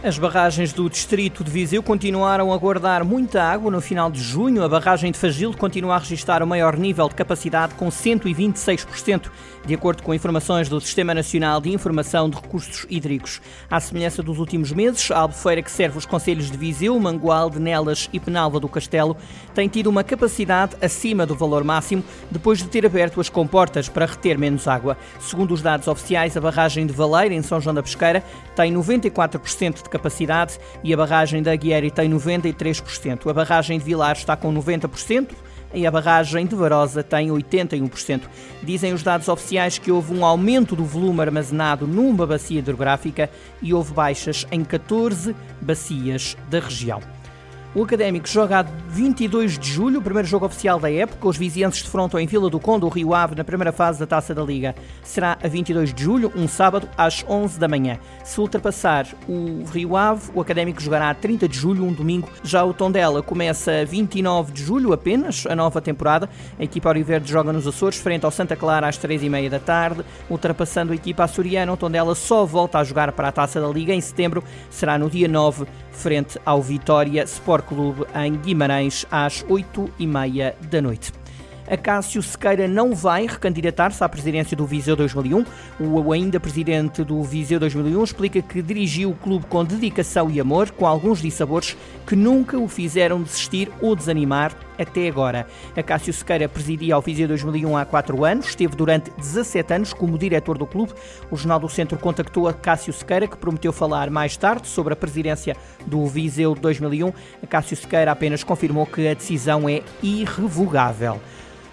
As barragens do distrito de Viseu continuaram a guardar muita água no final de junho. A barragem de Fagil continua a registrar o maior nível de capacidade com 126%, de acordo com informações do Sistema Nacional de Informação de Recursos Hídricos. À semelhança dos últimos meses, a albufeira que serve os concelhos de Viseu, Mangualde, Nelas e Penalva do Castelo tem tido uma capacidade acima do valor máximo depois de ter aberto as comportas para reter menos água. Segundo os dados oficiais, a barragem de Valeira, em São João da Pesqueira, tem 94% de de capacidade e a barragem da Aguieri tem 93%. A barragem de Vilar está com 90% e a barragem de Varosa tem 81%. Dizem os dados oficiais que houve um aumento do volume armazenado numa bacia hidrográfica e houve baixas em 14 bacias da região. O Académico joga a 22 de julho, o primeiro jogo oficial da época. Os vizienses defrontam em Vila do Conde o Rio Ave na primeira fase da Taça da Liga. Será a 22 de julho, um sábado, às 11 da manhã. Se ultrapassar o Rio Ave, o Académico jogará a 30 de julho, um domingo. Já o Tondela começa a 29 de julho apenas, a nova temporada. A equipa Auriverde joga nos Açores, frente ao Santa Clara às 3h30 da tarde. Ultrapassando a equipa açoriana, o Tondela só volta a jogar para a Taça da Liga em setembro. Será no dia 9, frente ao Vitória Sport Clube em Guimarães às 8 e meia da noite. Acácio Sequeira não vai recandidatar-se à presidência do Viseu 2001. O ainda presidente do Viseu 2001 explica que dirigiu o clube com dedicação e amor, com alguns dissabores que nunca o fizeram desistir ou desanimar até agora. Acácio Sequeira presidia o Viseu 2001 há quatro anos, esteve durante 17 anos como diretor do clube. O Jornal do Centro contactou a Cássio Sequeira, que prometeu falar mais tarde sobre a presidência do Viseu 2001. Acácio Sequeira apenas confirmou que a decisão é irrevogável.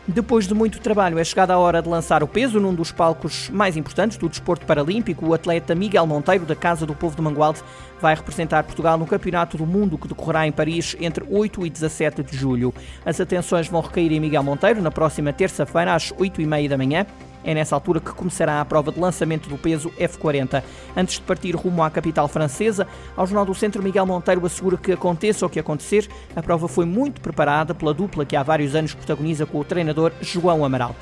Depois de muito trabalho, é chegada a hora de lançar o peso num dos palcos mais importantes do desporto paralímpico. O atleta Miguel Monteiro, da Casa do Povo de Mangualde, vai representar Portugal no Campeonato do Mundo que decorrerá em Paris entre 8 e 17 de julho. As atenções vão recair em Miguel Monteiro na próxima terça-feira, às 8 e meia da manhã. É nessa altura que começará a prova de lançamento do peso F40. Antes de partir rumo à capital francesa, ao Jornal do Centro, Miguel Monteiro assegura que aconteça o que acontecer, a prova foi muito preparada pela dupla que há vários anos protagoniza com o treinador João Amaral.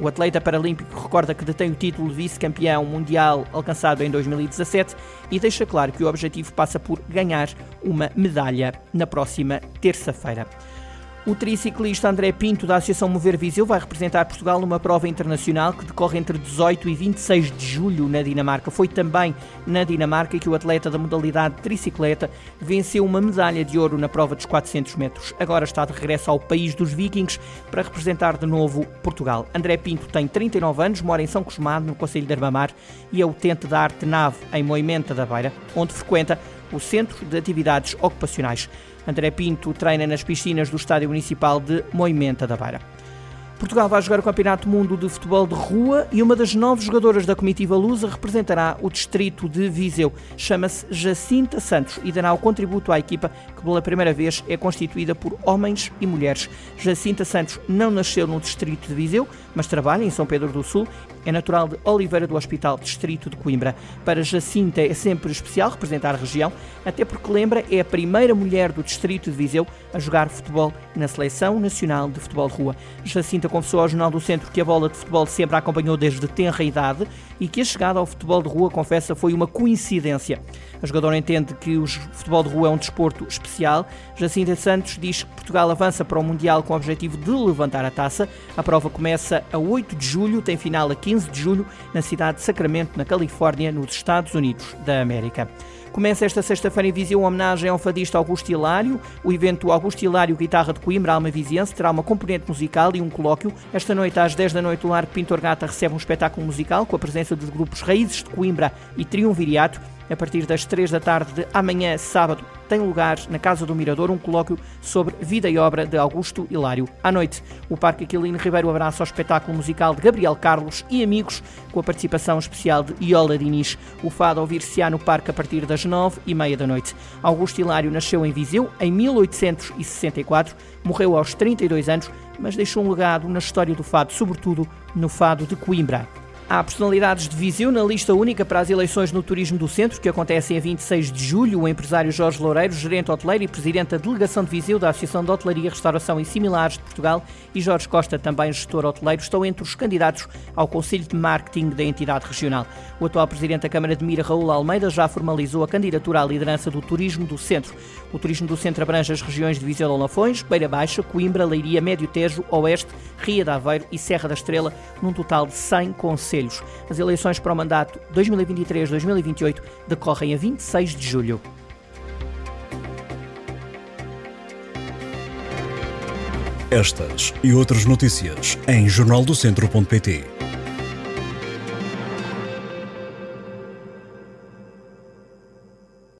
O atleta paralímpico recorda que detém o título de vice-campeão mundial alcançado em 2017 e deixa claro que o objetivo passa por ganhar uma medalha na próxima terça-feira. O triciclista André Pinto, da Associação Mover Viseu, vai representar Portugal numa prova internacional que decorre entre 18 e 26 de julho na Dinamarca. Foi também na Dinamarca que o atleta da modalidade tricicleta venceu uma medalha de ouro na prova dos 400 metros. Agora está de regresso ao país dos vikings para representar de novo Portugal. André Pinto tem 39 anos, mora em São Cosmado, no Conselho de Armamar, e é utente da Arte Nave, em Moimenta da Beira, onde frequenta o Centro de Atividades Ocupacionais. André Pinto treina nas piscinas do Estádio Municipal de Moimenta da Beira. Portugal vai jogar o Campeonato Mundo de Futebol de Rua e uma das nove jogadoras da comitiva lusa representará o distrito de Viseu. Chama-se Jacinta Santos e dará o contributo à equipa que pela primeira vez é constituída por homens e mulheres. Jacinta Santos não nasceu no distrito de Viseu, mas trabalha em São Pedro do Sul. É natural de Oliveira do Hospital, distrito de Coimbra. Para Jacinta é sempre especial representar a região, até porque lembra é a primeira mulher do distrito de Viseu a jogar futebol na Seleção Nacional de Futebol de Rua. Jacinta confessou ao Jornal do Centro que a bola de futebol sempre a acompanhou desde tenra idade e que a chegada ao futebol de rua, confessa, foi uma coincidência. A jogadora entende que o futebol de rua é um desporto especial. Jacinta Santos diz que Portugal avança para o Mundial com o objetivo de levantar a taça. A prova começa a 8 de julho, tem final a 15 de julho, na cidade de Sacramento, na Califórnia, nos Estados Unidos da América. Começa esta sexta-feira em Viseu uma homenagem ao fadista Augusto Hilário. O evento Augusto Hilário Guitarra de Coimbra, Alma Viziense, terá uma componente musical e um colóquio. Esta noite, às 10 da noite, o Lar Pintor Gata recebe um espetáculo musical com a presença dos grupos Raízes de Coimbra e Triunviriato. A partir das 3 da tarde de amanhã, sábado, tem lugar na Casa do Mirador um colóquio sobre vida e obra de Augusto Hilário. À noite, o Parque Aquilino Ribeiro abraça o espetáculo musical de Gabriel Carlos e amigos, com a participação especial de Iola Diniz. O fado ouvir-se-á no parque a partir das 9 e meia da noite. Augusto Hilário nasceu em Viseu em 1864, morreu aos 32 anos, mas deixou um legado na história do fado, sobretudo no fado de Coimbra. Há personalidades de Viseu na lista única para as eleições no Turismo do Centro, que acontecem a 26 de julho. O empresário Jorge Loureiro, gerente hoteleiro e presidente da delegação de Viseu da Associação de Hotelaria, Restauração e Similares de Portugal, e Jorge Costa, também gestor hoteleiro, estão entre os candidatos ao Conselho de Marketing da entidade regional. O atual presidente da Câmara de Mira, Raul Almeida, já formalizou a candidatura à liderança do Turismo do Centro. O Turismo do Centro abrange as regiões de Viseu de Lafões, Beira Baixa, Coimbra, Leiria, Médio Tejo, Oeste, Ria de Aveiro e Serra da Estrela, num total de 100 conselhos. Conselhos. As eleições para o mandato 2023-2028 decorrem a 26 de julho. Estas e outras notícias em jornaldocentro.pt.